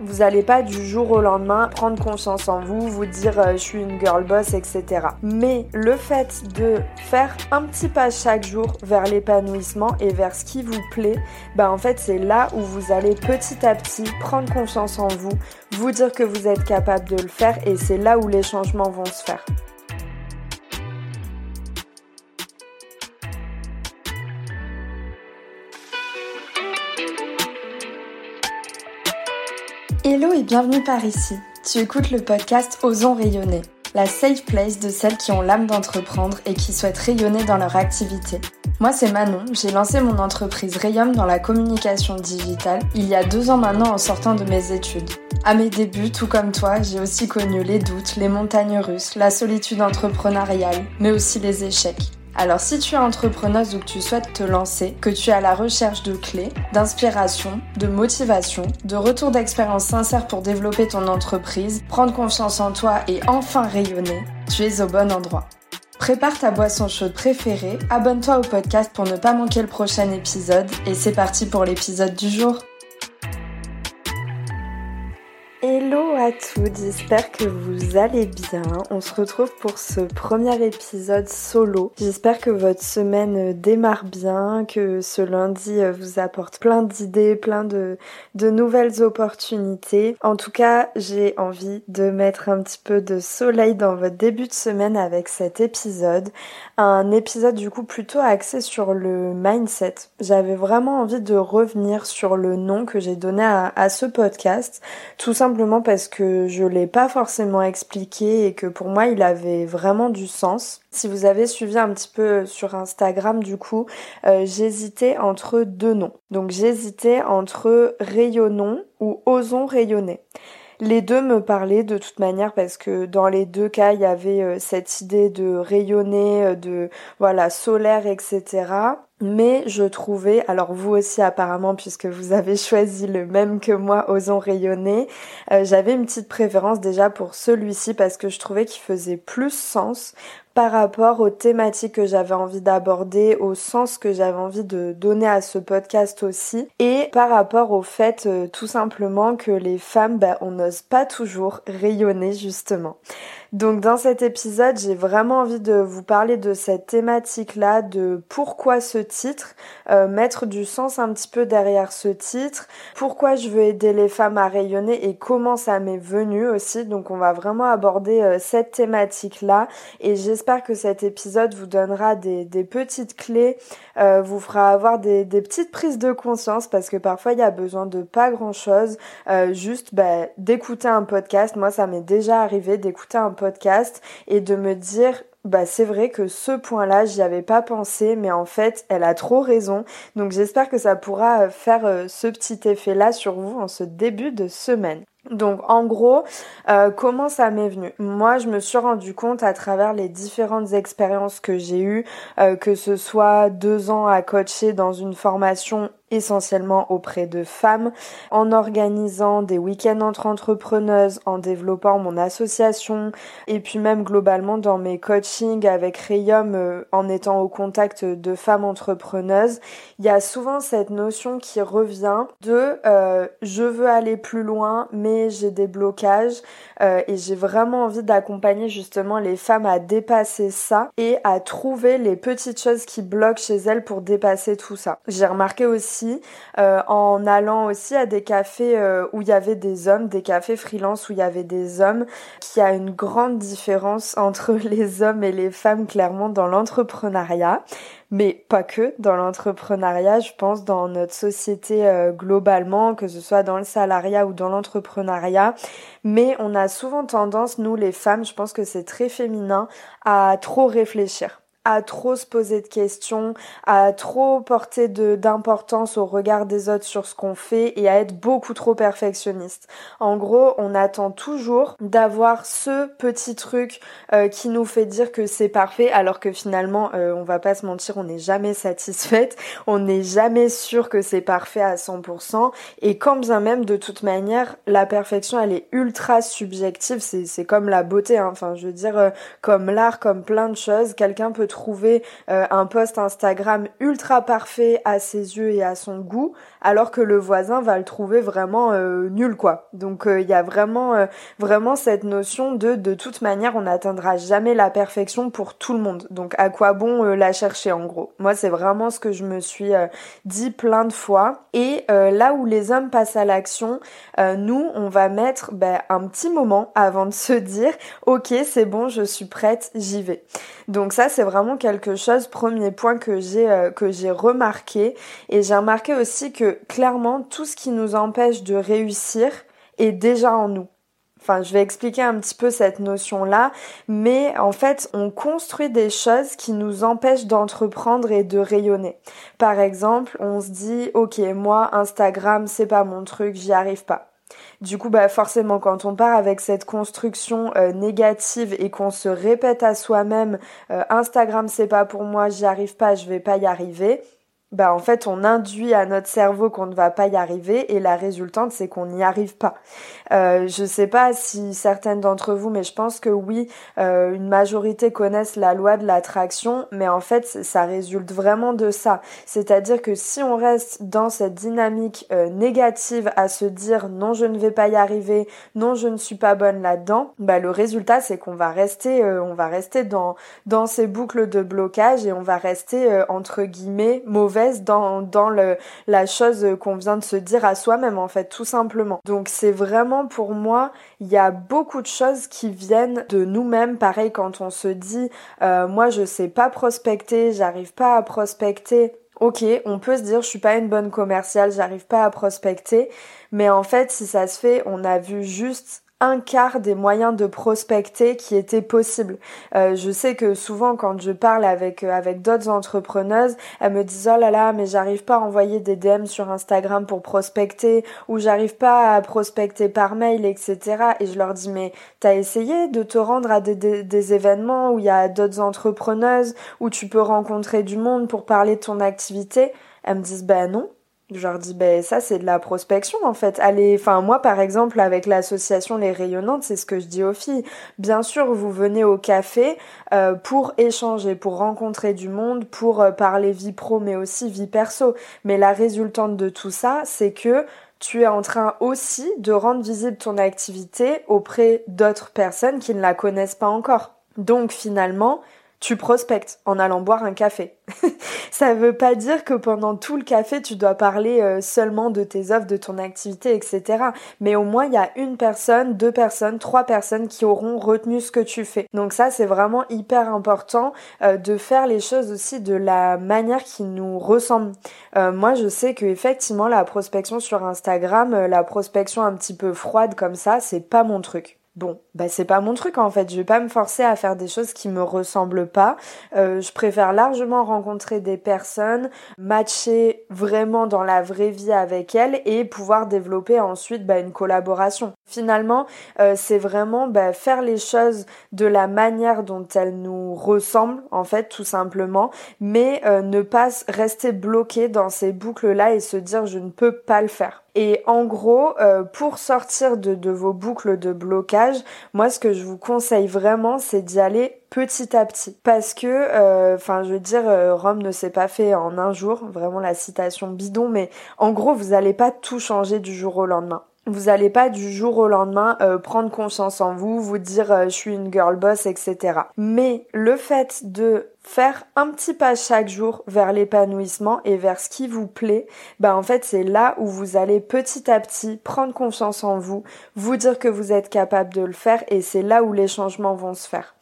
Vous n'allez pas du jour au lendemain prendre confiance en vous, vous dire euh, je suis une girl boss, etc. Mais le fait de faire un petit pas chaque jour vers l'épanouissement et vers ce qui vous plaît, bah en fait c'est là où vous allez petit à petit prendre confiance en vous, vous dire que vous êtes capable de le faire et c'est là où les changements vont se faire. Bienvenue par ici. Tu écoutes le podcast Osons rayonner, la safe place de celles qui ont l'âme d'entreprendre et qui souhaitent rayonner dans leur activité. Moi c'est Manon, j'ai lancé mon entreprise Rayum dans la communication digitale il y a deux ans maintenant en sortant de mes études. À mes débuts, tout comme toi, j'ai aussi connu les doutes, les montagnes russes, la solitude entrepreneuriale, mais aussi les échecs. Alors si tu es entrepreneuse ou que tu souhaites te lancer, que tu es à la recherche de clés, d'inspiration, de motivation, de retour d'expérience sincère pour développer ton entreprise, prendre confiance en toi et enfin rayonner, tu es au bon endroit. Prépare ta boisson chaude préférée, abonne-toi au podcast pour ne pas manquer le prochain épisode et c'est parti pour l'épisode du jour. Hello à toutes, j'espère que vous allez bien. On se retrouve pour ce premier épisode solo. J'espère que votre semaine démarre bien, que ce lundi vous apporte plein d'idées, plein de, de nouvelles opportunités. En tout cas, j'ai envie de mettre un petit peu de soleil dans votre début de semaine avec cet épisode. Un épisode du coup plutôt axé sur le mindset. J'avais vraiment envie de revenir sur le nom que j'ai donné à, ce podcast. Tout simplement parce que je l'ai pas forcément expliqué et que pour moi il avait vraiment du sens. Si vous avez suivi un petit peu sur Instagram du coup, euh, j'hésitais entre deux noms. Donc j'hésitais entre rayonnons ou osons rayonner. Les deux me parlaient de toute manière parce que dans les deux cas, il y avait euh, cette idée de rayonner, euh, de voilà, solaire, etc. Mais je trouvais, alors vous aussi apparemment puisque vous avez choisi le même que moi, Osons rayonner, euh, j'avais une petite préférence déjà pour celui-ci parce que je trouvais qu'il faisait plus sens par rapport aux thématiques que j'avais envie d'aborder, au sens que j'avais envie de donner à ce podcast aussi, et par rapport au fait euh, tout simplement que les femmes, bah, on n'ose pas toujours rayonner justement. Donc dans cet épisode, j'ai vraiment envie de vous parler de cette thématique-là, de pourquoi ce titre, euh, mettre du sens un petit peu derrière ce titre, pourquoi je veux aider les femmes à rayonner et comment ça m'est venu aussi. Donc on va vraiment aborder euh, cette thématique-là et j'espère que cet épisode vous donnera des, petites clés, euh, vous fera avoir des, petites prises de conscience parce que parfois il y a besoin de pas grand-chose, juste bah, d'écouter un podcast. Moi ça m'est déjà arrivé d'écouter un podcast podcast et de me dire bah c'est vrai que ce point-là, j'y avais pas pensé, mais en fait, elle a trop raison. Donc j'espère que ça pourra faire euh, ce petit effet-là sur vous en ce début de semaine. Donc en gros, euh, comment ça m'est venu? Moi, je me suis rendu compte à travers les différentes expériences que j'ai eues, euh, que ce soit deux ans à coacher dans une formation essentiellement auprès de femmes, en organisant des week-ends entre entrepreneuses, en développant mon association, et puis même globalement dans mes coachings avec Rayum, euh, en étant au contact de femmes entrepreneuses, il y a souvent cette notion qui revient de je veux aller plus loin, mais j'ai des blocages euh, et j'ai vraiment envie d'accompagner justement les femmes à dépasser ça et à trouver les petites choses qui bloquent chez elles pour dépasser tout ça. J'ai remarqué aussi euh, en allant aussi à des cafés euh, où il y avait des hommes, des cafés freelance où il y avait des hommes, qu'il y a une grande différence entre les hommes et les femmes clairement dans l'entrepreneuriat. Mais pas que dans l'entrepreneuriat, je pense dans notre société euh, globalement, que ce soit dans le salariat ou dans l'entrepreneuriat, mais on a souvent tendance, nous les femmes, je pense que c'est très féminin, à trop réfléchir à trop se poser de questions, à trop porter d'importance au regard des autres sur ce qu'on fait et à être beaucoup trop perfectionniste. En gros, on attend toujours d'avoir ce petit truc euh, qui nous fait dire que c'est parfait alors que finalement, euh, on va pas se mentir, on n'est jamais satisfaite, on n'est jamais sûr que c'est parfait à 100% et quand bien même de toute manière, la perfection elle est ultra subjective, c'est comme la beauté, hein. enfin je veux dire, euh, comme l'art, comme plein de choses, quelqu'un peut trouver euh, un post Instagram ultra parfait à ses yeux et à son goût, alors que le voisin va le trouver vraiment euh, nul quoi. Donc il y a vraiment vraiment cette notion de de toute manière on n'atteindra jamais la perfection pour tout le monde. Donc à quoi bon la chercher en gros? Moi c'est vraiment ce que je me suis dit plein de fois. Et là où les hommes passent à l'action, nous on va mettre ben, un petit moment avant de se dire ok c'est bon je suis prête j'y vais. Donc ça c'est vraiment quelque chose premier point que j'ai euh, que j'ai remarqué et j'ai remarqué aussi que clairement tout ce qui nous empêche de réussir est déjà en nous. Enfin, je vais expliquer un petit peu cette notion-là, mais en fait, on construit des choses qui nous empêchent d'entreprendre et de rayonner. Par exemple, on se dit, ok, moi, Instagram, c'est pas mon truc, j'y arrive pas. Du coup, bah forcément, quand on part avec cette construction euh, négative et qu'on se répète à soi-même euh, Instagram c'est pas pour moi, j'y arrive pas, je vais pas y arriver, bah en fait on induit à notre cerveau qu'on ne va pas y arriver et la résultante c'est qu'on n'y arrive pas. Euh, je sais pas si certaines d'entre vous, mais je pense que oui, euh, une majorité connaissent la loi de l'attraction, mais en fait ça résulte vraiment de ça. C'est-à-dire que si on reste dans cette dynamique euh, négative à se dire non je ne vais pas y arriver, non je ne suis pas bonne là-dedans, bah le résultat c'est qu'on va rester, euh, on va rester dans dans ces boucles de blocage et on va rester entre guillemets mauvais dans, la chose qu'on vient de se dire à soi-même en fait tout simplement. Donc c'est vraiment pour moi il y a beaucoup de choses qui viennent de nous-mêmes. Pareil quand on se dit euh, moi je sais pas prospecter, j'arrive pas à prospecter. Ok, on peut se dire je suis pas une bonne commerciale, j'arrive pas à prospecter, mais en fait si ça se fait, on a vu juste un quart des moyens de prospecter qui étaient possibles. Euh, je sais que souvent quand je parle avec euh, avec d'autres entrepreneuses, elles me disent oh là là mais j'arrive pas à envoyer des DM sur Instagram pour prospecter ou j'arrive pas à prospecter par mail etc. Et je leur dis mais t'as essayé de te rendre à des, des, des événements où il y a d'autres entrepreneuses où tu peux rencontrer du monde pour parler de ton activité? Elles me disent ben non. Je leur dis, ben ça c'est de la prospection en fait. Allez, enfin moi par exemple avec l'association Les Rayonnantes, c'est ce que je dis aux filles. Bien sûr, vous venez au café euh, pour échanger, pour rencontrer du monde, pour euh, parler vie pro mais aussi vie perso. Mais la résultante de tout ça, c'est que tu es en train aussi de rendre visible ton activité auprès d'autres personnes qui ne la connaissent pas encore. Donc finalement, tu prospectes en allant boire un café. ça veut pas dire que pendant tout le café, tu dois parler euh, seulement de tes offres, de ton activité, etc. Mais au moins, il y a une personne, deux personnes, trois personnes qui auront retenu ce que tu fais. Donc ça, c'est vraiment hyper important euh, de faire les choses aussi de la manière qui nous ressemble. Euh, moi, je sais que effectivement, la prospection sur Instagram, la prospection un petit peu froide comme ça, c'est pas mon truc. Bon, bah c'est pas mon truc en fait. Je vais pas me forcer à faire des choses qui me ressemblent pas. Euh, je préfère largement rencontrer des personnes, matcher vraiment dans la vraie vie avec elles et pouvoir développer ensuite bah, une collaboration. Finalement, euh, c'est vraiment bah, faire les choses de la manière dont elles nous ressemblent en fait, tout simplement, mais euh, ne pas rester bloqué dans ces boucles là et se dire je ne peux pas le faire. Et en gros, euh, pour sortir de, vos boucles de blocage, moi ce que je vous conseille vraiment, c'est d'y aller petit à petit. Parce que, euh, enfin, je veux dire, euh, Rome ne s'est pas fait en un jour, vraiment la citation bidon, mais en gros, vous n'allez pas tout changer du jour au lendemain. Vous n'allez pas du jour au lendemain prendre confiance en vous, vous dire je suis une girl boss, etc. Mais le fait de faire un petit pas chaque jour vers l'épanouissement et vers ce qui vous plaît, bah en fait c'est là où vous allez petit à petit prendre confiance en vous, vous dire que vous êtes capable de le faire et c'est là où les changements vont se faire.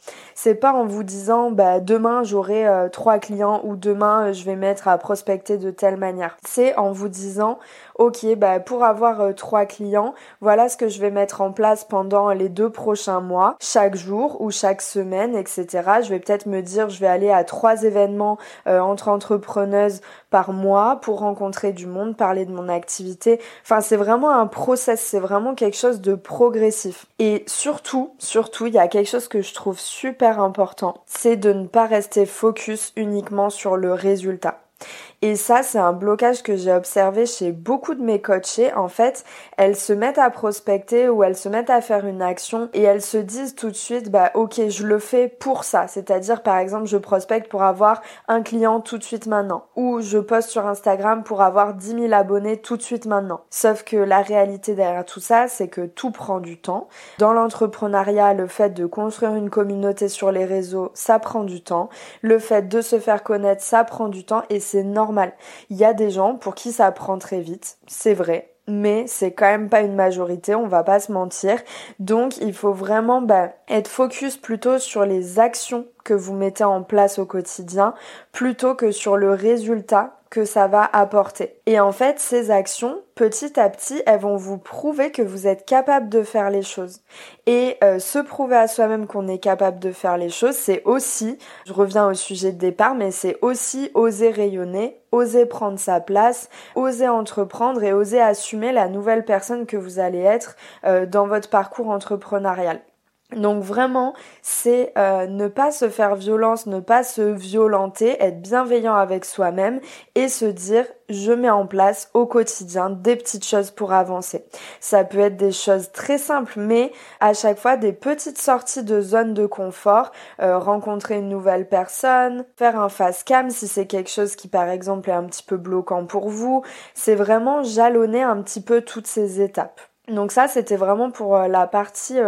C'est pas en vous disant bah demain j'aurai euh, trois clients ou demain euh, je vais mettre à prospecter de telle manière. C'est en vous disant ok bah pour avoir euh, trois clients, voilà ce que je vais mettre en place pendant les deux prochains mois, chaque jour ou chaque semaine, etc. Je vais peut-être me dire je vais aller à trois événements entre entrepreneuses par mois pour rencontrer du monde, parler de mon activité. Enfin, c'est vraiment un process, c'est vraiment quelque chose de progressif. Et surtout, surtout, il y a quelque chose que je trouve super important, c'est de ne pas rester focus uniquement sur le résultat. Et ça, c'est un blocage que j'ai observé chez beaucoup de mes coachés. En fait, elles se mettent à prospecter ou elles se mettent à faire une action et elles se disent tout de suite, bah ok, je le fais pour ça. C'est-à-dire, par exemple, je prospecte pour avoir un client tout de suite maintenant. Ou je poste sur Instagram pour avoir 10 000 abonnés tout de suite maintenant. Sauf que la réalité derrière tout ça, c'est que tout prend du temps. Dans l'entrepreneuriat, le fait de construire une communauté sur les réseaux, ça prend du temps. Le fait de se faire connaître, ça prend du temps et c'est normal. Il y a des gens pour qui ça prend très vite, c'est vrai mais c'est quand même pas une majorité, on va pas se mentir. Donc il faut vraiment bah, être focus plutôt sur les actions que vous mettez en place au quotidien plutôt que sur le résultat que ça va apporter. Et en fait, ces actions, petit à petit, elles vont vous prouver que vous êtes capable de faire les choses. Et euh, se prouver à soi-même qu'on est capable de faire les choses, c'est aussi, je reviens au sujet de départ, mais c'est aussi oser rayonner, oser prendre sa place, oser entreprendre et oser assumer la nouvelle personne que vous allez être euh, dans votre parcours entrepreneurial. Donc vraiment, c'est euh, ne pas se faire violence, ne pas se violenter, être bienveillant avec soi-même et se dire je mets en place au quotidien des petites choses pour avancer. Ça peut être des choses très simples, mais à chaque fois des petites sorties de zone de confort, euh, rencontrer une nouvelle personne, faire un face cam si c'est quelque chose qui par exemple est un petit peu bloquant pour vous. C'est vraiment jalonner un petit peu toutes ces étapes. Donc ça, c'était vraiment pour euh, la partie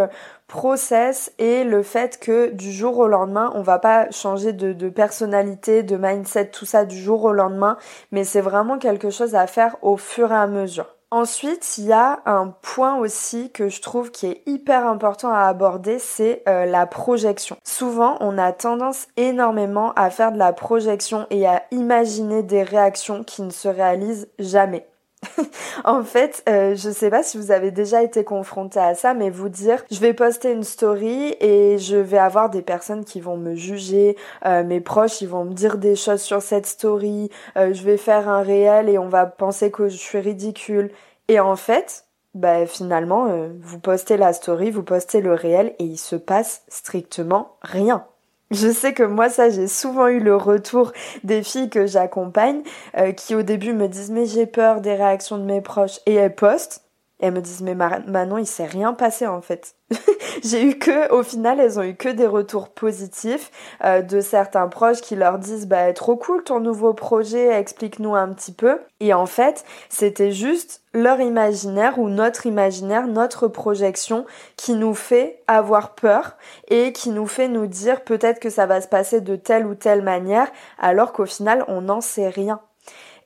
process et le fait que du jour au lendemain, on va pas changer de, personnalité, de mindset, tout ça du jour au lendemain, mais c'est vraiment quelque chose à faire au fur et à mesure. Ensuite, il y a un point aussi que je trouve qui est hyper important à aborder, c'est euh, la projection. Souvent, on a tendance énormément à faire de la projection et à imaginer des réactions qui ne se réalisent jamais. en fait, euh, je sais pas si vous avez déjà été confronté à ça, mais vous dire, je vais poster une story et je vais avoir des personnes qui vont me juger, euh, mes proches, ils vont me dire des choses sur cette story, euh, je vais faire un réel et on va penser que je suis ridicule. Et en fait, bah finalement, vous postez la story, vous postez le réel et il se passe strictement rien. Je sais que moi ça j'ai souvent eu le retour des filles que j'accompagne euh, qui au début me disent mais j'ai peur des réactions de mes proches. Et elles postent elles me disent mais Manon il s'est rien passé en fait. j'ai eu que au final elles ont eu que des retours positifs euh, de certains proches qui leur disent bah trop cool ton nouveau projet explique-nous un petit peu et en fait c'était juste leur imaginaire ou notre imaginaire, notre projection qui nous fait avoir peur et qui nous fait nous dire peut-être que ça va se passer de telle ou telle manière alors qu'au final on n'en sait rien.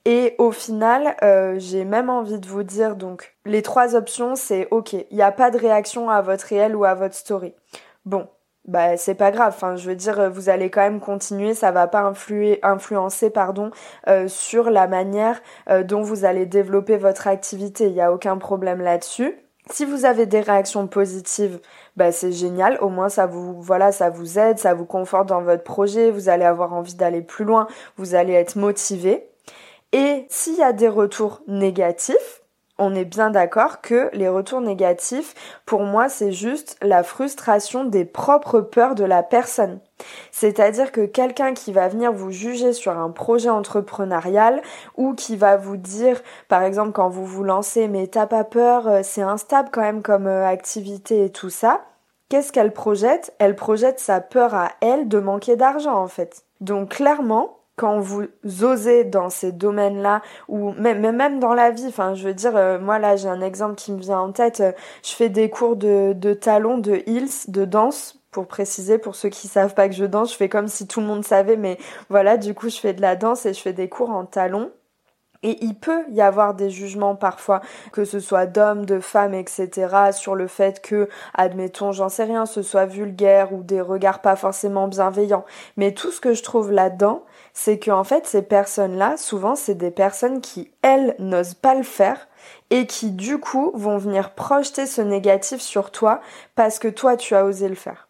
Et au final, euh, j'ai même envie de vous dire donc les trois options c'est ok, il n'y a pas de réaction à votre réel ou à votre story. Bon, bah c'est pas grave. Enfin, je veux dire, vous allez quand même continuer. Ça va pas influer, influencer, pardon, euh, sur la manière euh, dont vous allez développer votre activité. Il y a aucun problème là-dessus. Si vous avez des réactions positives, bah c'est génial. Au moins ça vous, voilà, ça vous aide, ça vous conforte dans votre projet. Vous allez avoir envie d'aller plus loin. Vous allez être motivé. Et s'il y a des retours négatifs, on est bien d'accord que les retours négatifs, pour moi, c'est juste la frustration des propres peurs de la personne. C'est-à-dire que quelqu'un qui va venir vous juger sur un projet entrepreneurial ou qui va vous dire, par exemple, quand vous vous lancez, mais t'as pas peur, euh, c'est instable quand même comme euh, activité et tout ça, qu'est-ce qu'elle projette? Elle projette sa peur à elle de manquer d'argent en fait. Donc clairement, quand vous osez dans ces domaines-là, ou même, même dans la vie, enfin je veux dire, euh, moi là j'ai un exemple qui me vient en tête, euh, je fais des cours de, de talons, de heels, de danse, pour préciser, pour ceux qui savent pas que je danse, je fais comme si tout le monde savait, mais voilà, du coup je fais de la danse et je fais des cours en talons. Et il peut y avoir des jugements parfois, que ce soit d'hommes, de femmes, etc., sur le fait que, admettons, j'en sais rien, ce soit vulgaire ou des regards pas forcément bienveillants. Mais tout ce que je trouve là-dedans, c'est que en fait ces personnes-là, souvent c'est des personnes qui elles n'osent pas le faire et qui du coup vont venir projeter ce négatif sur toi parce que toi tu as osé le faire.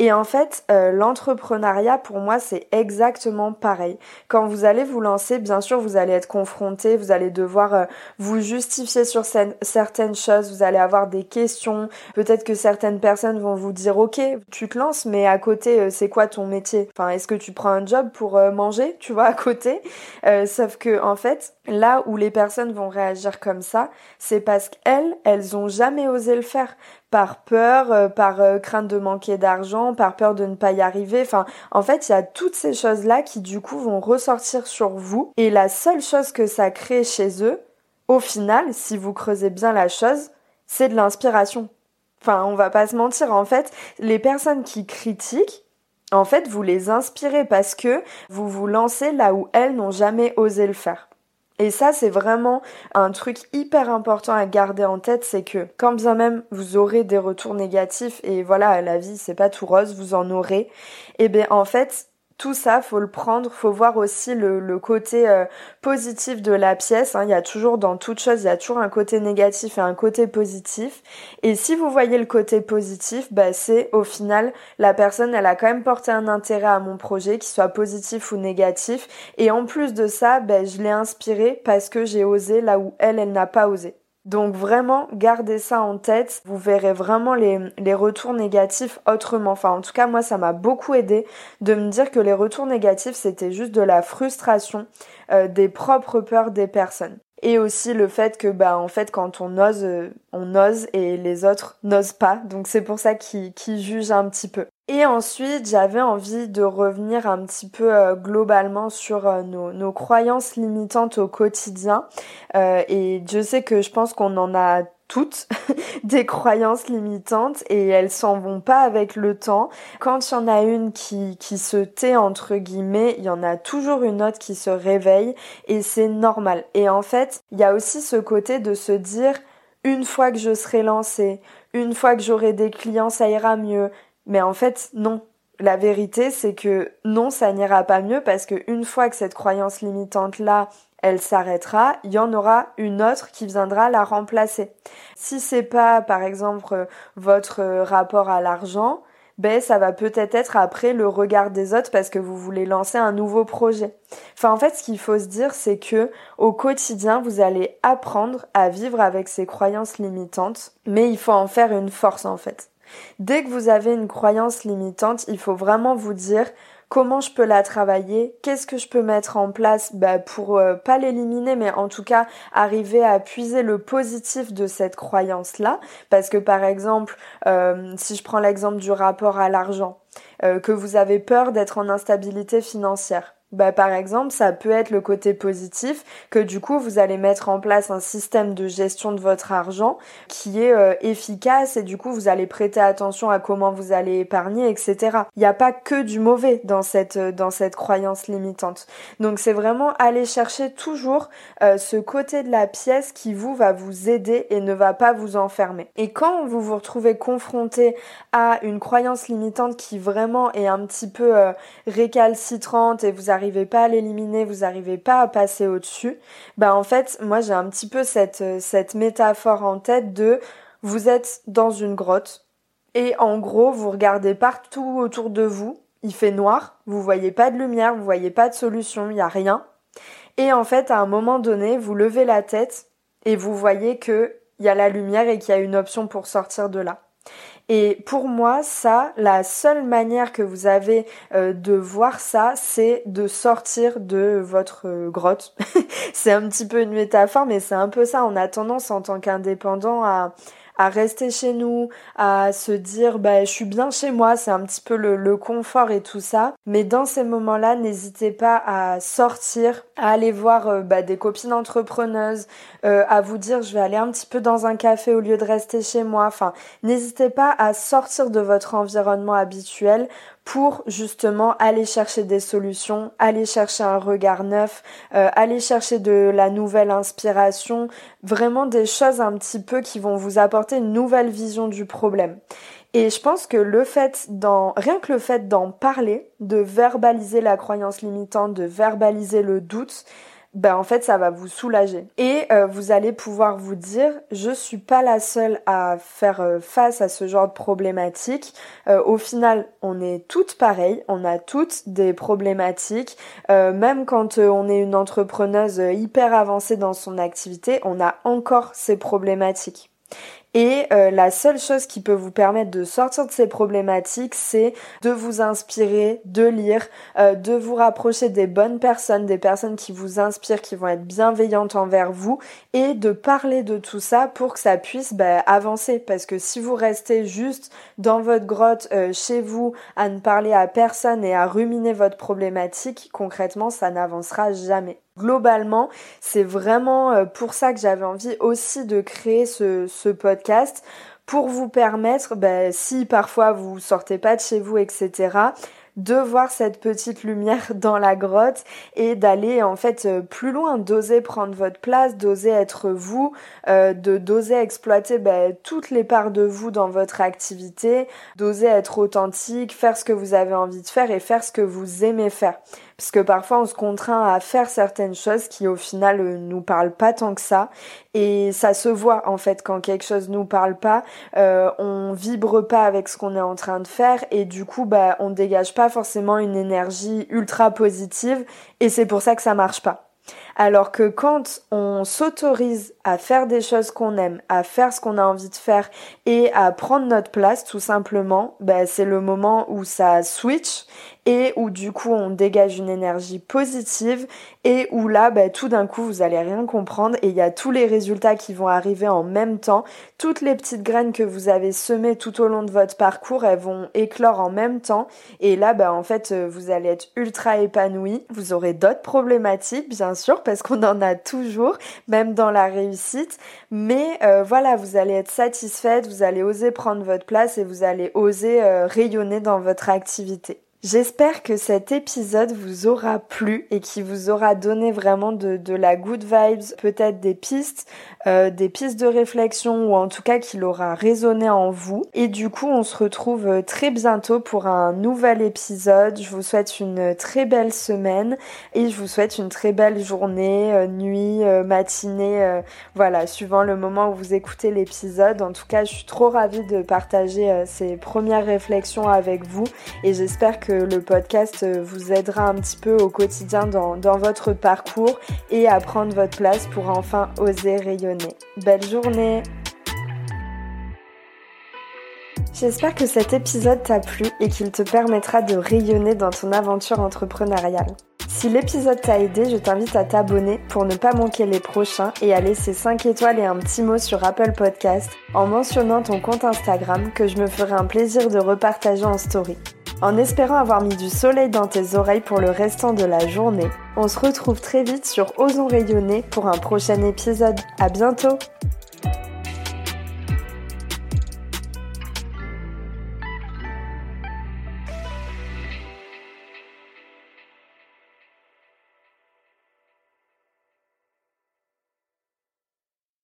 Et en fait, euh, l'entrepreneuriat, pour moi, c'est exactement pareil. Quand vous allez vous lancer, bien sûr, vous allez être confronté, vous allez devoir euh, vous justifier sur certaines choses, vous allez avoir des questions. Peut-être que certaines personnes vont vous dire, ok, tu te lances, mais à côté, euh, c'est quoi ton métier? Enfin, est-ce que tu prends un job pour manger, tu vois, à côté? Sauf que, en fait, là où les personnes vont réagir comme ça, c'est parce qu'elles, elles ont jamais osé le faire par peur, euh, par euh, crainte de manquer d'argent, par peur de ne pas y arriver. Enfin, en fait, il y a toutes ces choses-là qui du coup vont ressortir sur vous. Et la seule chose que ça crée chez eux, au final, si vous creusez bien la chose, c'est de l'inspiration. Enfin, on va pas se mentir. En fait, les personnes qui critiquent, en fait, vous les inspirez parce que vous vous lancez là où elles n'ont jamais osé le faire. Et ça, c'est vraiment un truc hyper important à garder en tête, c'est que quand bien même vous aurez des retours négatifs, et voilà, la vie, c'est pas tout rose, vous en aurez, et eh bien en fait, tout ça, faut le prendre, faut voir aussi le, côté euh, positif de la pièce. Hein. Il y a toujours dans toute chose, il y a toujours un côté négatif et un côté positif. Et si vous voyez le côté positif, bah c'est au final la personne, elle a quand même porté un intérêt à mon projet, qu'il soit positif ou négatif. Et en plus de ça, bah, je l'ai inspiré parce que j'ai osé là où elle, elle n'a pas osé. Donc vraiment, gardez ça en tête. Vous verrez vraiment les, les, retours négatifs autrement. Enfin, en tout cas, moi, ça m'a beaucoup aidé de me dire que les retours négatifs, c'était juste de la frustration, euh, des propres peurs des personnes. Et aussi le fait que, bah, en fait, quand on ose, euh, on ose et les autres n'osent pas. Donc c'est pour ça qu'ils jugent un petit peu. Et ensuite, j'avais envie de revenir un petit peu euh, globalement sur euh, nos, nos, croyances limitantes au quotidien. Euh, et je sais que je pense qu'on en a toutes des croyances limitantes et elles s'en vont pas avec le temps. Quand il y en a une qui, qui se tait entre guillemets, il y en a toujours une autre qui se réveille et c'est normal. Et en fait, il y a aussi ce côté de se dire une fois que je serai lancée, une fois que j'aurai des clients, ça ira mieux. Mais en fait, non. La vérité, c'est que non, ça n'ira pas mieux parce que une fois que cette croyance limitante là, elle s'arrêtera, il y en aura une autre qui viendra la remplacer. Si c'est pas, par exemple, votre rapport à l'argent, ben ça va peut-être être après le regard des autres parce que vous voulez lancer un nouveau projet. Enfin en fait ce qu'il faut se dire c'est que au quotidien vous allez apprendre à vivre avec ces croyances limitantes mais il faut en faire une force en fait. Dès que vous avez une croyance limitante, il faut vraiment vous dire comment je peux la travailler, qu'est-ce que je peux mettre en place bah, pour euh, pas l'éliminer, mais en tout cas arriver à puiser le positif de cette croyance-là. Parce que par exemple, euh, si je prends l'exemple du rapport à l'argent, euh, que vous avez peur d'être en instabilité financière. Bah, par exemple, ça peut être le côté positif que du coup vous allez mettre en place un système de gestion de votre argent qui est euh, efficace et du coup vous allez prêter attention à comment vous allez épargner, etc. Il n'y a pas que du mauvais dans cette euh, dans cette croyance limitante. Donc c'est vraiment aller chercher toujours euh, ce côté de la pièce qui vous va vous aider et ne va pas vous enfermer. Et quand vous vous retrouvez confronté à une croyance limitante qui vraiment est un petit peu récalcitrante et vous n'arrivez pas à l'éliminer, vous n'arrivez pas à passer au-dessus, bah en fait, moi j'ai un petit peu cette, euh, cette métaphore en tête de vous êtes dans une grotte et en gros, vous regardez partout autour de vous, il fait noir, vous voyez pas de lumière, vous voyez pas de solution, il n'y a rien. Et en fait, à un moment donné, vous levez la tête et vous voyez que il y a la lumière et qu'il y a une option pour sortir de là. Et pour moi, ça, la seule manière que vous avez euh, de voir ça, c'est de sortir de votre euh, grotte. c'est un petit peu une métaphore, mais c'est un peu ça. On a tendance en tant qu'indépendant à, à rester chez nous, à se dire bah je suis bien chez moi, c'est un petit peu le, confort et tout ça. Mais dans ces moments-là, n'hésitez pas à sortir, à aller voir euh, bah, des copines entrepreneuses, euh, à vous dire je vais aller un petit peu dans un café au lieu de rester chez moi. Enfin, n'hésitez pas à sortir de votre environnement habituel pour justement aller chercher des solutions, aller chercher un regard neuf, euh, aller chercher de la nouvelle inspiration, vraiment des choses un petit peu qui vont vous apporter une nouvelle vision du problème. Et je pense que le fait d'en, rien que le fait d'en parler, de verbaliser la croyance limitante, de verbaliser le doute, ben en fait ça va vous soulager et euh, vous allez pouvoir vous dire je suis pas la seule à faire euh, face à ce genre de problématiques. Euh, au final, on est toutes pareilles, on a toutes des problématiques. même quand on est une entrepreneuse hyper avancée dans son activité, on a encore ces problématiques. Et euh, la seule chose qui peut vous permettre de sortir de ces problématiques, c'est de vous inspirer, de lire, euh, de vous rapprocher des bonnes personnes, des personnes qui vous inspirent, qui vont être bienveillantes envers vous, et de parler de tout ça pour que ça puisse bah, avancer. Parce que si vous restez juste dans votre grotte, euh, chez vous, à ne parler à personne et à ruminer votre problématique, concrètement, ça n'avancera jamais globalement, c'est vraiment euh, pour ça que j'avais envie aussi de créer ce, podcast pour vous permettre, ben, si parfois vous sortez pas de chez vous, etc., de voir cette petite lumière dans la grotte et d'aller en fait euh, plus loin, d'oser prendre votre place, d'oser être vous, euh, de d'oser exploiter ben, toutes les parts de vous dans votre activité, d'oser être authentique, faire ce que vous avez envie de faire et faire ce que vous aimez faire parce que parfois on se contraint à faire certaines choses qui au final euh, nous parlent pas tant que ça. Et ça se voit en fait quand quelque chose nous parle pas euh, on vibre pas avec ce qu'on est en train de faire. Et du coup bah on dégage pas forcément une énergie ultra positive. Et c'est pour ça que ça marche pas alors que quand on s'autorise à faire des choses qu'on aime, à faire ce qu'on a envie de faire et à prendre notre place tout simplement, bah, c'est le moment où ça switch et où du coup on dégage une énergie positive et où là bah, tout d'un coup vous allez rien comprendre et il y a tous les résultats qui vont arriver en même temps. Toutes les petites graines que vous avez semées tout au long de votre parcours, elles vont éclore en même temps et là bah en fait euh, vous allez être ultra épanoui. Vous aurez d'autres problématiques bien sûr parce qu'on en a toujours, même dans la réussite, mais euh, voilà vous allez être satisfaite, vous allez oser prendre votre place et vous allez oser euh, rayonner dans votre activité. J'espère que cet épisode vous aura plu et qui vous aura donné vraiment de, de la good vibes, peut-être des pistes, euh, des pistes de réflexion ou en tout cas qu'il aura résonné en vous. Et du coup, on se retrouve euh, très bientôt pour un nouvel épisode. Je vous souhaite une très belle semaine et je vous souhaite une très belle journée, euh, nuit, matinée, voilà, suivant le moment où vous écoutez l'épisode. En tout cas, je suis trop ravie de partager ces premières réflexions avec vous et j'espère que le podcast euh, vous aidera un petit peu au quotidien dans, dans votre parcours et à prendre votre place pour enfin oser rayonner. Belle journée J'espère que cet épisode t'a plu et qu'il te permettra de rayonner dans ton aventure entrepreneuriale. Si l'épisode t'a aidé, je t'invite à t'abonner pour ne pas manquer les prochains et à laisser 5 étoiles et un petit mot sur Apple Podcast en mentionnant ton compte Instagram que je me ferai un plaisir de repartager en story. En espérant avoir mis du soleil dans tes oreilles pour le restant de la journée, on se retrouve très vite sur Osons rayonner pour un prochain épisode. À bientôt!